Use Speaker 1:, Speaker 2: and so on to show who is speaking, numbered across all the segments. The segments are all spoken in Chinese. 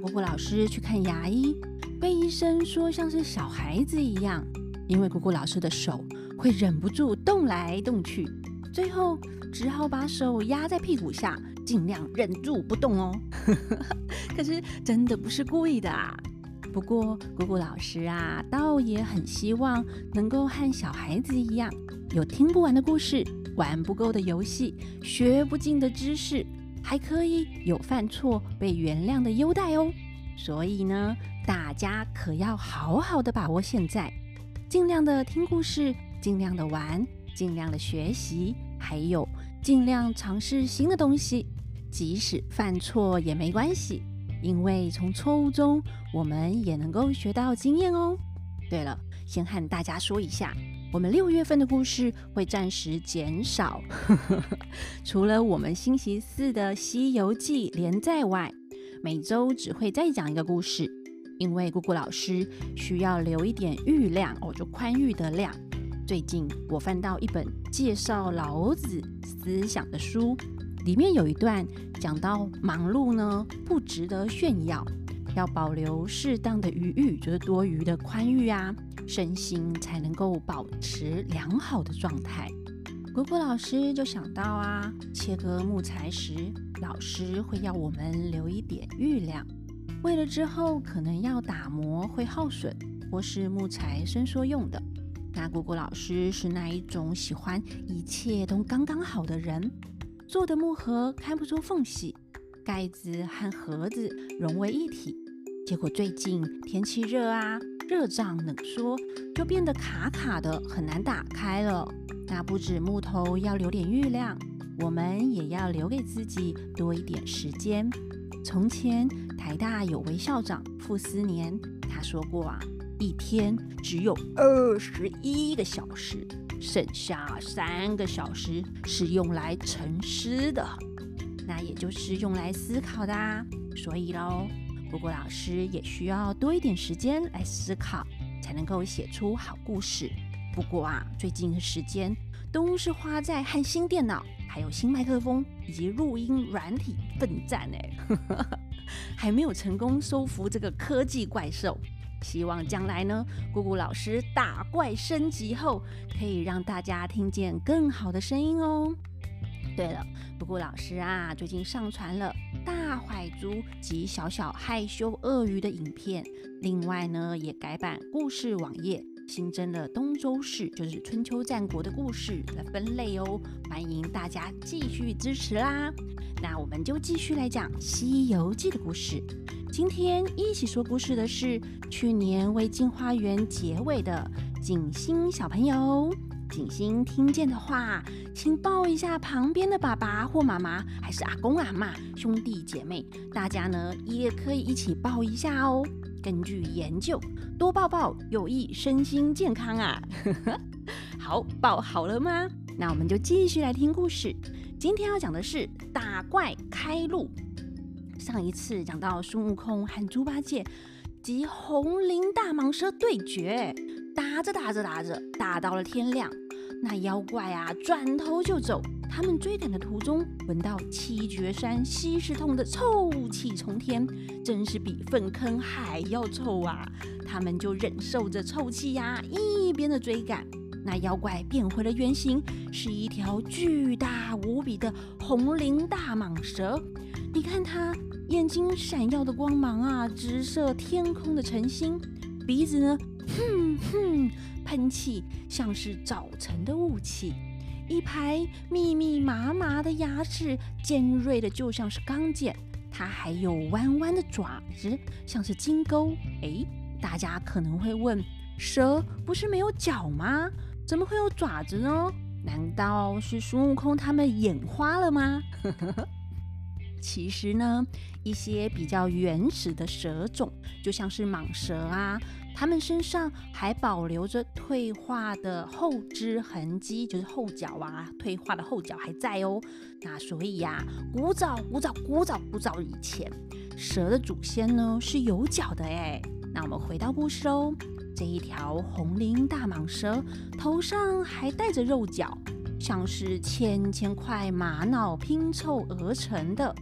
Speaker 1: 姑姑老师去看牙医，被医生说像是小孩子一样，因为姑姑老师的手会忍不住动来动去，最后只好把手压在屁股下，尽量忍住不动哦。可是真的不是故意的啊。不过姑姑老师啊，倒也很希望能够和小孩子一样，有听不完的故事，玩不够的游戏，学不尽的知识，还可以有犯错被原谅的优待哦。所以呢，大家可要好好的把握现在，尽量的听故事，尽量的玩，尽量的学习，还有尽量尝试新的东西，即使犯错也没关系。因为从错误中，我们也能够学到经验哦。对了，先和大家说一下，我们六月份的故事会暂时减少，除了我们星期四的《西游记》连载外，每周只会再讲一个故事。因为姑姑老师需要留一点裕量哦，就宽裕的量。最近我翻到一本介绍老子思想的书。里面有一段讲到，忙碌呢不值得炫耀，要保留适当的余裕，就是多余的宽裕啊，身心才能够保持良好的状态。果果老师就想到啊，切割木材时，老师会要我们留一点余量，为了之后可能要打磨会耗损，或是木材伸缩用的。那果果老师是那一种喜欢一切都刚刚好的人。做的木盒看不出缝隙，盖子和盒子融为一体。结果最近天气热啊，热胀冷缩，就变得卡卡的，很难打开了。那不止木头要留点余量，我们也要留给自己多一点时间。从前台大有位校长傅斯年，他说过啊，一天只有二十一个小时。剩下三个小时是用来沉思的，那也就是用来思考的啊。所以喽，不过老师也需要多一点时间来思考，才能够写出好故事。不过啊，最近的时间都是花在和新电脑、还有新麦克风以及录音软体奋战呢，还没有成功收服这个科技怪兽。希望将来呢，姑姑老师打怪升级后，可以让大家听见更好的声音哦。对了，不过老师啊，最近上传了大坏猪及小小害羞鳄鱼的影片，另外呢，也改版故事网页，新增了东周市，就是春秋战国的故事的分类哦。欢迎大家继续支持啦。那我们就继续来讲《西游记》的故事。今天一起说故事的是去年为进花园结尾的景星小朋友。景欣听见的话，请抱一下旁边的爸爸或妈妈，还是阿公阿妈、兄弟姐妹，大家呢也可以一起抱一下哦。根据研究，多抱抱有益身心健康啊。好，抱好了吗？那我们就继续来听故事。今天要讲的是打怪开路。上一次讲到孙悟空和猪八戒及红鳞大蟒蛇对决，打着打着打着，打到了天亮。那妖怪啊，转头就走。他们追赶的途中，闻到七绝山西石洞的臭气冲天，真是比粪坑还要臭啊！他们就忍受着臭气呀，一边的追赶。那妖怪变回了原形，是一条巨大无比的红鳞大蟒蛇。你看它。眼睛闪耀的光芒啊，直射天空的晨星；鼻子呢，哼哼，喷气像是早晨的雾气；一排密密麻麻的牙齿，尖锐的就像是钢剑。它还有弯弯的爪子，像是金钩。哎，大家可能会问：蛇不是没有脚吗？怎么会有爪子呢？难道是孙悟空他们眼花了吗？呵呵呵其实呢，一些比较原始的蛇种，就像是蟒蛇啊，它们身上还保留着退化的后肢痕迹，就是后脚啊，退化的后脚还在哦。那所以呀，古早古早古早古早以前，蛇的祖先呢是有脚的哎。那我们回到故事哦，这一条红鳞大蟒蛇头上还带着肉角，像是千千块玛瑙拼凑而成的。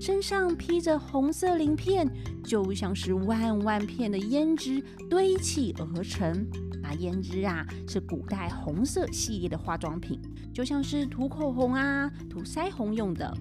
Speaker 1: 身上披着红色鳞片，就像是万万片的胭脂堆砌而成。那胭脂啊，是古代红色系列的化妆品，就像是涂口红啊、涂腮红用的。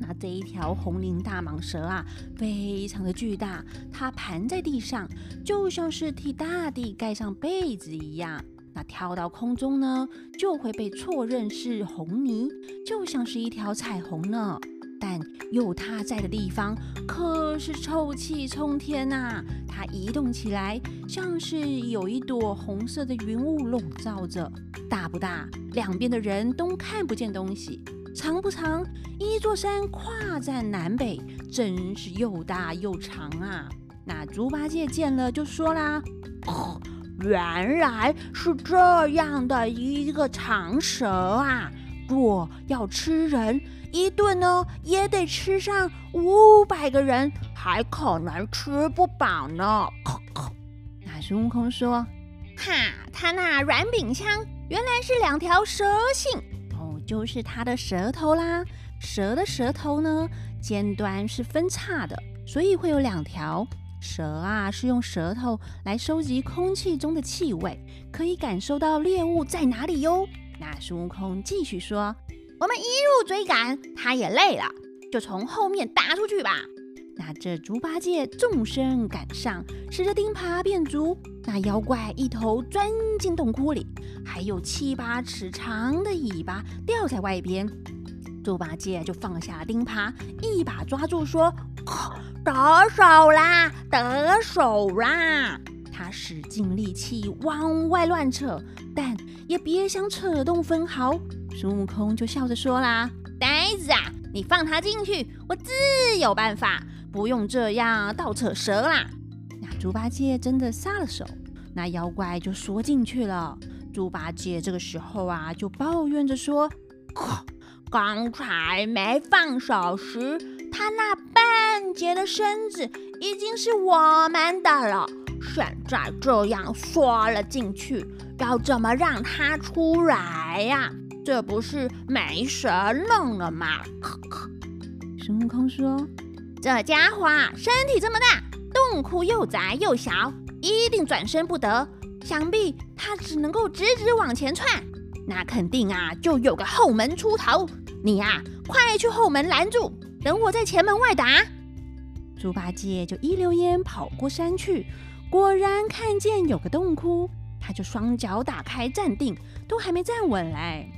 Speaker 1: 那这一条红鳞大蟒蛇啊，非常的巨大，它盘在地上，就像是替大地盖上被子一样。那跳到空中呢，就会被错认是红泥，就像是一条彩虹呢。但有它在的地方，可是臭气冲天呐！它移动起来，像是有一朵红色的云雾笼罩着，大不大？两边的人都看不见东西。长不长？一座山跨在南北，真是又大又长啊！那猪八戒见了就说啦：“原来是这样的一个长蛇啊！若要吃人，一顿呢也得吃上五百个人，还可能吃不饱呢。”那孙悟空说：“
Speaker 2: 哈，他那软饼枪原来是两条蛇信。”
Speaker 1: 就是他的舌头啦。蛇的舌头呢，尖端是分叉的，所以会有两条。蛇啊，是用舌头来收集空气中的气味，可以感受到猎物在哪里哟。那孙悟空继续说：“
Speaker 2: 我们一路追赶，他也累了，就从后面打出去吧。”
Speaker 1: 那这猪八戒纵身赶上，使着钉耙变足。那妖怪一头钻进洞窟里，还有七八尺长的尾巴吊在外边。猪八戒就放下钉耙，一把抓住，说：“
Speaker 2: 得手啦，得手啦！”
Speaker 1: 他使尽力气往外乱扯，但也别想扯动分毫。孙悟空就笑着说啦：“
Speaker 2: 呆子啊，你放他进去，我自有办法。”不用这样倒扯蛇啦！
Speaker 1: 那猪八戒真的撒了手，那妖怪就缩进去了。猪八戒这个时候啊，就抱怨着说：“
Speaker 2: 刚才没放手时，他那半截的身子已经是我们的了。现在这样缩了进去，要怎么让他出来呀？这不是没神弄了吗？”
Speaker 1: 孙悟空说。
Speaker 2: 这家伙身体这么大，洞窟又窄又小，一定转身不得。想必他只能够直直往前窜，那肯定啊，就有个后门出头。你呀，快去后门拦住，等我在前门外打。
Speaker 1: 猪八戒就一溜烟跑过山去，果然看见有个洞窟，他就双脚打开站定，都还没站稳来。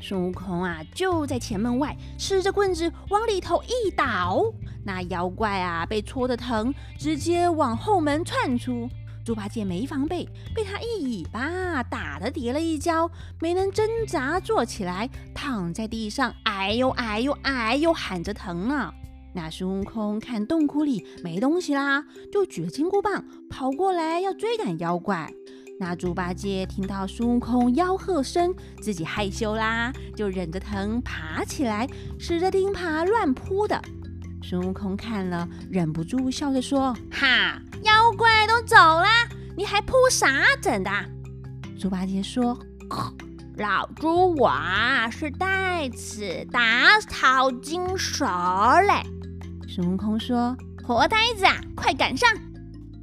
Speaker 1: 孙悟空啊，就在前门外，吃着棍子往里头一倒，那妖怪啊被戳得疼，直接往后门窜出。猪八戒没防备，被他一尾巴打得跌了一跤，没能挣扎坐起来，躺在地上，哎呦哎呦哎呦喊着疼呢。那孙悟空看洞窟里没东西啦，就举了金箍棒跑过来要追赶妖怪。那猪八戒听到孙悟空吆喝声，自己害羞啦，就忍着疼爬起来，使着钉耙乱扑的。孙悟空看了，忍不住笑着说：“
Speaker 2: 哈，妖怪都走了，你还扑啥整的？”
Speaker 1: 猪八戒说：“
Speaker 2: 老猪我是带刺打草惊蛇嘞。”
Speaker 1: 孙悟空说：“
Speaker 2: 活呆子，快赶上！”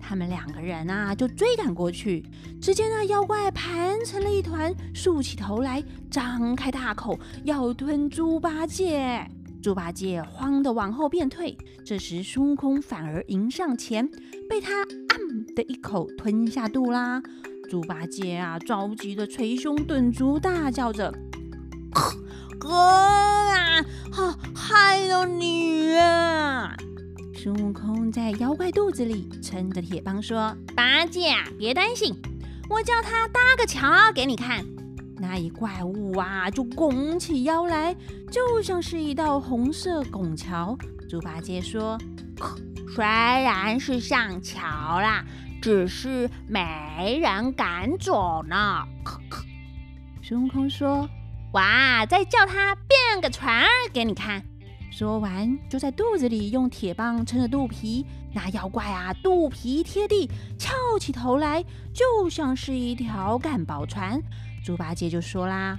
Speaker 1: 他们两个人啊，就追赶过去。只见那妖怪盘成了一团，竖起头来，张开大口要吞猪八戒。猪八戒慌得往后便退。这时孙悟空反而迎上前，被他“啊”的一口吞下肚啦。猪八戒啊，着急的捶胸顿足，大叫着：“
Speaker 2: 哥啊，害了你啊！”
Speaker 1: 孙悟空在妖怪肚子里撑着铁棒说：“
Speaker 2: 八戒，别担心，我叫他搭个桥给你看。”
Speaker 1: 那一怪物啊，就拱起腰来，就像是一道红色拱桥。猪八戒说：“
Speaker 2: 虽然是上桥啦，只是没人敢走呢。”
Speaker 1: 孙悟空说：“
Speaker 2: 哇，再叫他变个船儿给你看。”
Speaker 1: 说完，就在肚子里用铁棒撑着肚皮。那妖怪啊，肚皮贴地，翘起头来，就像是一条干宝船。猪八戒就说啦：“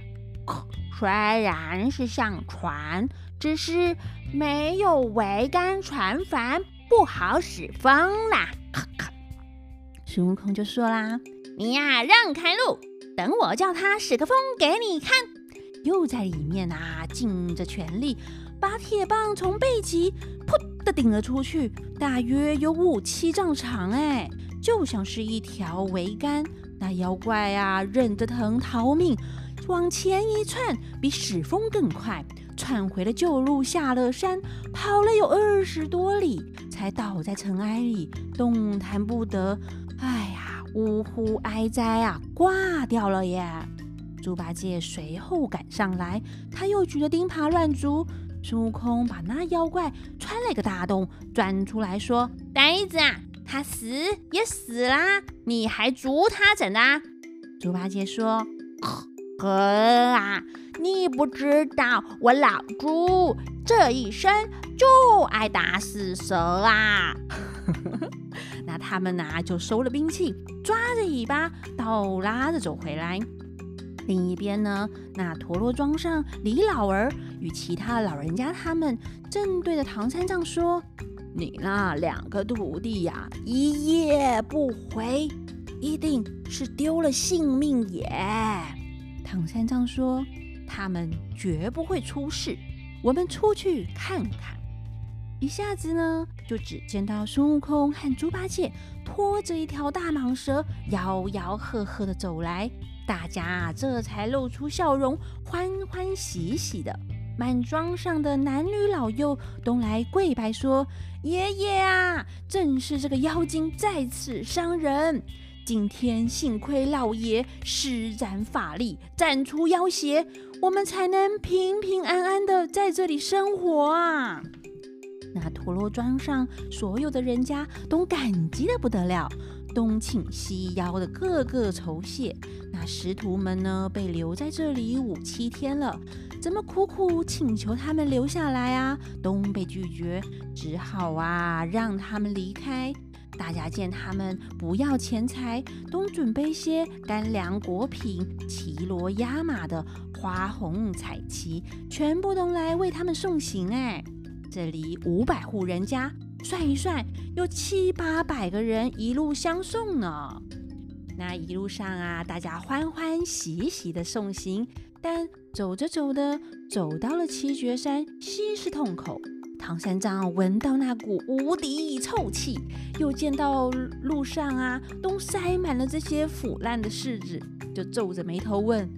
Speaker 2: 虽然是像船，只是没有桅杆船帆，不好使风啦。
Speaker 1: 孙悟空就说啦：“
Speaker 2: 你呀，让开路，等我叫他使个风给你看。”
Speaker 1: 又在里面啊，尽着全力，把铁棒从背脊噗的顶了出去，大约有五七丈长，哎，就像是一条桅杆。那妖怪啊，忍着疼逃命，往前一窜，比使风更快，窜回了旧路，下了山，跑了有二十多里，才倒在尘埃里，动弹不得。哎呀，呜呼哀哉啊，挂掉了耶！猪八戒随后赶上来，他又举着钉耙乱竹。孙悟空把那妖怪穿了一个大洞，钻出来说：“
Speaker 2: 呆子啊！”他死也死啦，你还捉他怎的？
Speaker 1: 猪八戒说：“
Speaker 2: 哥啊，你不知道我老猪这一生就爱打死蛇啊！”
Speaker 1: 那他们呐就收了兵器，抓着尾巴倒拉着走回来。另一边呢，那陀螺庄上李老儿与其他老人家他们正对着唐三藏说。你那两个徒弟呀，一夜不回，一定是丢了性命也。唐三藏说：“他们绝不会出事，我们出去看看。”一下子呢，就只见到孙悟空和猪八戒拖着一条大蟒蛇，吆吆喝喝的走来，大家这才露出笑容，欢欢喜喜的。满庄上的男女老幼都来跪拜说：“爷爷啊，正是这个妖精在此伤人。今天幸亏老爷施展法力，斩除妖邪，我们才能平平安安的在这里生活啊！”那陀螺庄上所有的人家都感激的不得了，东请西邀的个个酬谢。那师徒们呢，被留在这里五七天了。怎么苦苦请求他们留下来啊，都被拒绝，只好啊让他们离开。大家见他们不要钱财，都准备些干粮果品、骑骡压马的花红彩旗，全部都来为他们送行。哎，这里五百户人家，算一算，有七八百个人一路相送呢。那一路上啊，大家欢欢喜喜的送行。但走着走着，走到了七绝山西市洞口，唐三藏闻到那股无敌臭气，又见到路上啊都塞满了这些腐烂的柿子，就皱着眉头问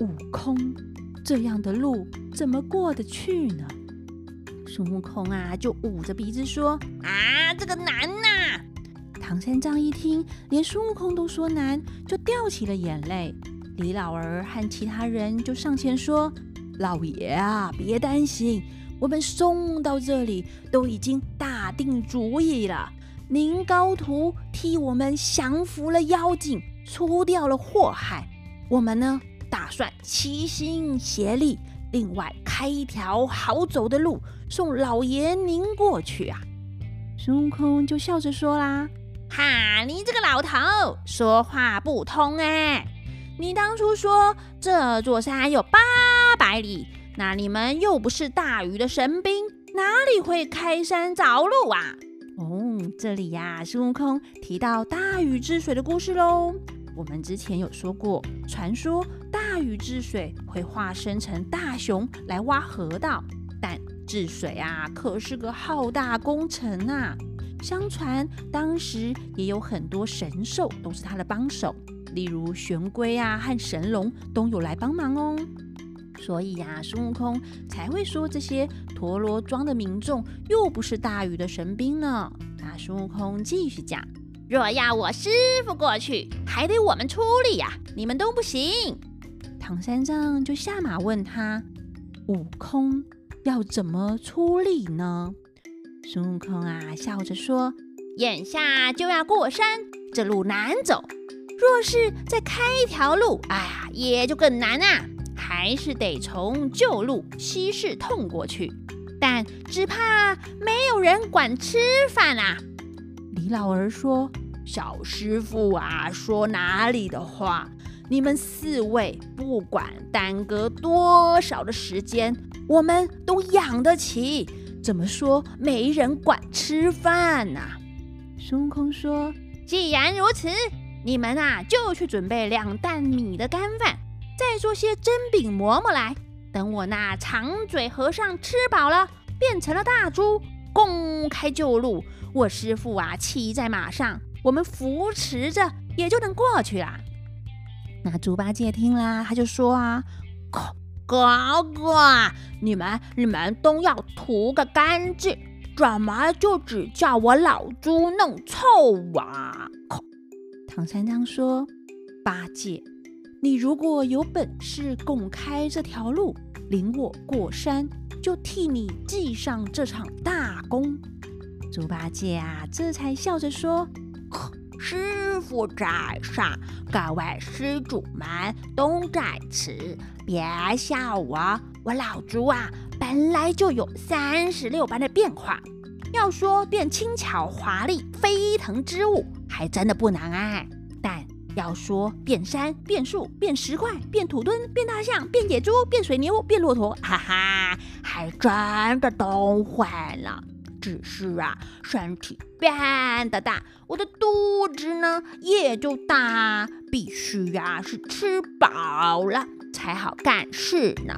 Speaker 1: 悟空：“这样的路怎么过得去呢？”孙悟空啊就捂着鼻子说：“
Speaker 2: 啊，这个难呐！”
Speaker 1: 唐三藏一听，连孙悟空都说难，就掉起了眼泪。李老儿和其他人就上前说：“老爷啊，别担心，我们送到这里都已经打定主意了。您高徒替我们降服了妖精，除掉了祸害。我们呢，打算齐心协力，另外开一条好走的路，送老爷您过去啊。”孙悟空就笑着说啦：“
Speaker 2: 哈，你这个老头说话不通哎！”你当初说这座山有八百里，那你们又不是大禹的神兵，哪里会开山凿路啊？
Speaker 1: 哦，这里呀，孙悟空提到大禹治水的故事喽。我们之前有说过，传说大禹治水会化身成大熊来挖河道，治水啊可是个浩大工程呐。相传当时也有很多神兽都是他的帮手。例如玄龟啊和神龙都有来帮忙哦，所以呀，孙悟空才会说这些陀螺庄的民众又不是大禹的神兵呢。那孙悟空继续讲：
Speaker 2: 若要我师傅过去，还得我们出力呀，你们都不行。
Speaker 1: 唐三藏就下马问他：悟空要怎么出力呢？孙悟空啊笑着说：
Speaker 2: 眼下就要过山，这路难走。若是再开一条路，哎呀，也就更难啊！还是得从旧路西市通过去，但只怕没有人管吃饭啊。
Speaker 1: 李老儿说：“小师傅啊，说哪里的话？
Speaker 2: 你们四位不管耽搁多少的时间，我们都养得起。怎么说没人管吃饭呐？
Speaker 1: 孙悟空说：“
Speaker 2: 既然如此，你们啊就去准备两担米的干饭，再做些蒸饼馍馍来。等我那长嘴和尚吃饱了，变成了大猪，公开就路。我师傅啊骑在马上，我们扶持着也就能过去了。”
Speaker 1: 那猪八戒听啦，他就说啊：“
Speaker 2: 哥哥，你们你们都要涂个干净，怎么就只叫我老猪弄臭啊？”
Speaker 1: 唐三藏说：“八戒，你如果有本事拱开这条路，领我过山，就替你记上这场大功。”猪八戒啊，这才笑着说。
Speaker 2: 师傅在上，各位施主们都在此，别笑我。我老猪啊，本来就有三十六般的变化，要说变轻巧华丽飞腾之物，还真的不难哎。但要说变山变树变石块变土墩变大象变野猪变水牛变骆驼，哈哈，还真的都会了。只是啊，身体变得大，我的肚子呢也就大，必须呀是吃饱了才好干事呢。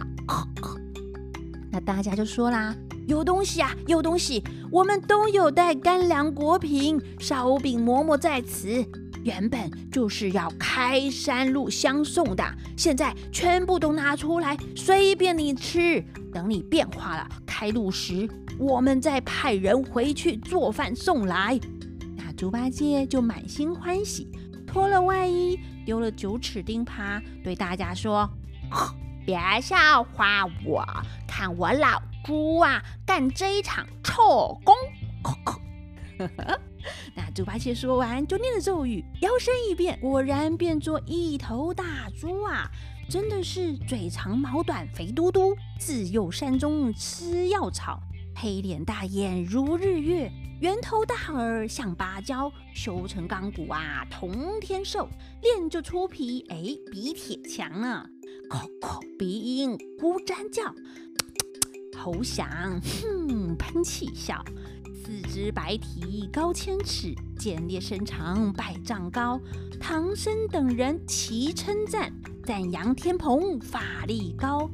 Speaker 1: 那大家就说啦，
Speaker 2: 有东西啊，有东西，我们都有带干粮果品、烧饼馍馍在此，原本就是要开山路相送的，现在全部都拿出来，随便你吃。等你变化了，开路时。我们再派人回去做饭送来，
Speaker 1: 那猪八戒就满心欢喜，脱了外衣，丢了九齿钉耙，对大家说：“
Speaker 2: 别笑话我，看我老猪啊，干这一场臭功！”
Speaker 1: 那猪八戒说完，就念了咒语，摇身一变，果然变作一头大猪啊！真的是嘴长毛短，肥嘟嘟，自幼山中吃药草。黑脸大眼如日月，圆头大耳像芭蕉，修成钢骨啊，通天兽，练就出皮，哎，比铁强呢。口口鼻音呼喳叫，喉响哼喷气笑，四肢白体高千尺，剑裂身长百丈高。唐僧等人齐称赞，赞扬天蓬法力高。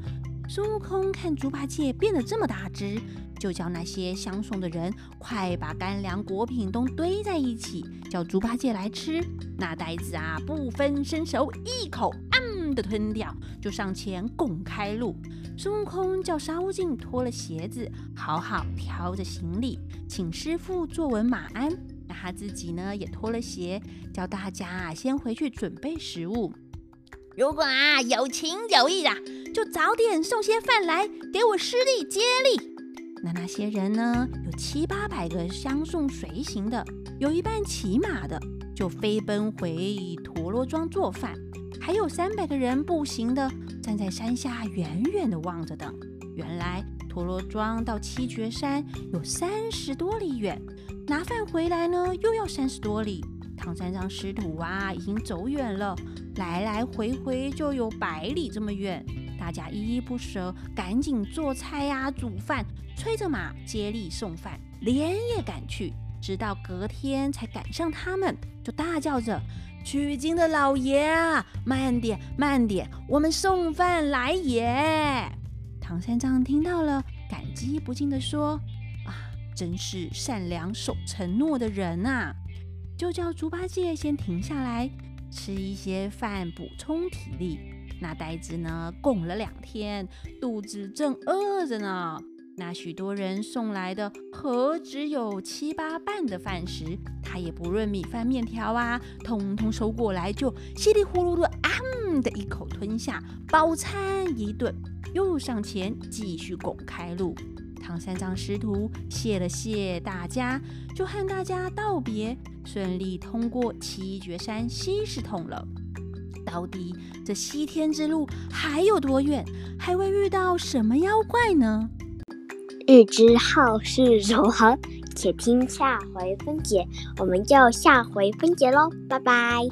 Speaker 1: 孙悟空看猪八戒变得这么大只。就叫那些相送的人快把干粮果品都堆在一起，叫猪八戒来吃。那呆子啊，不分身手，一口嗯的吞掉，就上前拱开路。孙悟空叫沙悟净脱了鞋子，好好挑着行李，请师傅坐稳马鞍。那他自己呢，也脱了鞋，叫大家啊先回去准备食物。
Speaker 2: 如果啊有情有义的，就早点送些饭来给我师弟接力。
Speaker 1: 那那些人呢？有七八百个相送随行的，有一半骑马的，就飞奔回陀螺庄做饭；还有三百个人步行的，站在山下远远的望着等。原来陀螺庄到七绝山有三十多里远，拿饭回来呢又要三十多里。唐三藏师徒啊，已经走远了，来来回回就有百里这么远。大家依依不舍，赶紧做菜呀，煮饭，催着马接力送饭，连夜赶去，直到隔天才赶上他们，就大叫着：“取经的老爷啊，慢点，慢点，我们送饭来也！”唐三藏听到了，感激不尽的说：“啊，真是善良守承诺的人呐！”就叫猪八戒先停下来，吃一些饭，补充体力。那呆子呢，拱了两天，肚子正饿着呢。那许多人送来的，何止有七八瓣的饭食？他也不论米饭面条啊，通通收过来，就稀里呼噜的啊的一口吞下，饱餐一顿，又上前继续拱开路。唐三藏师徒谢了谢大家，就和大家道别，顺利通过七绝山西石洞了。到底这西天之路还有多远？还会遇到什么妖怪呢？
Speaker 3: 欲知后事如何，且听下回分解。我们就下回分解喽，拜拜。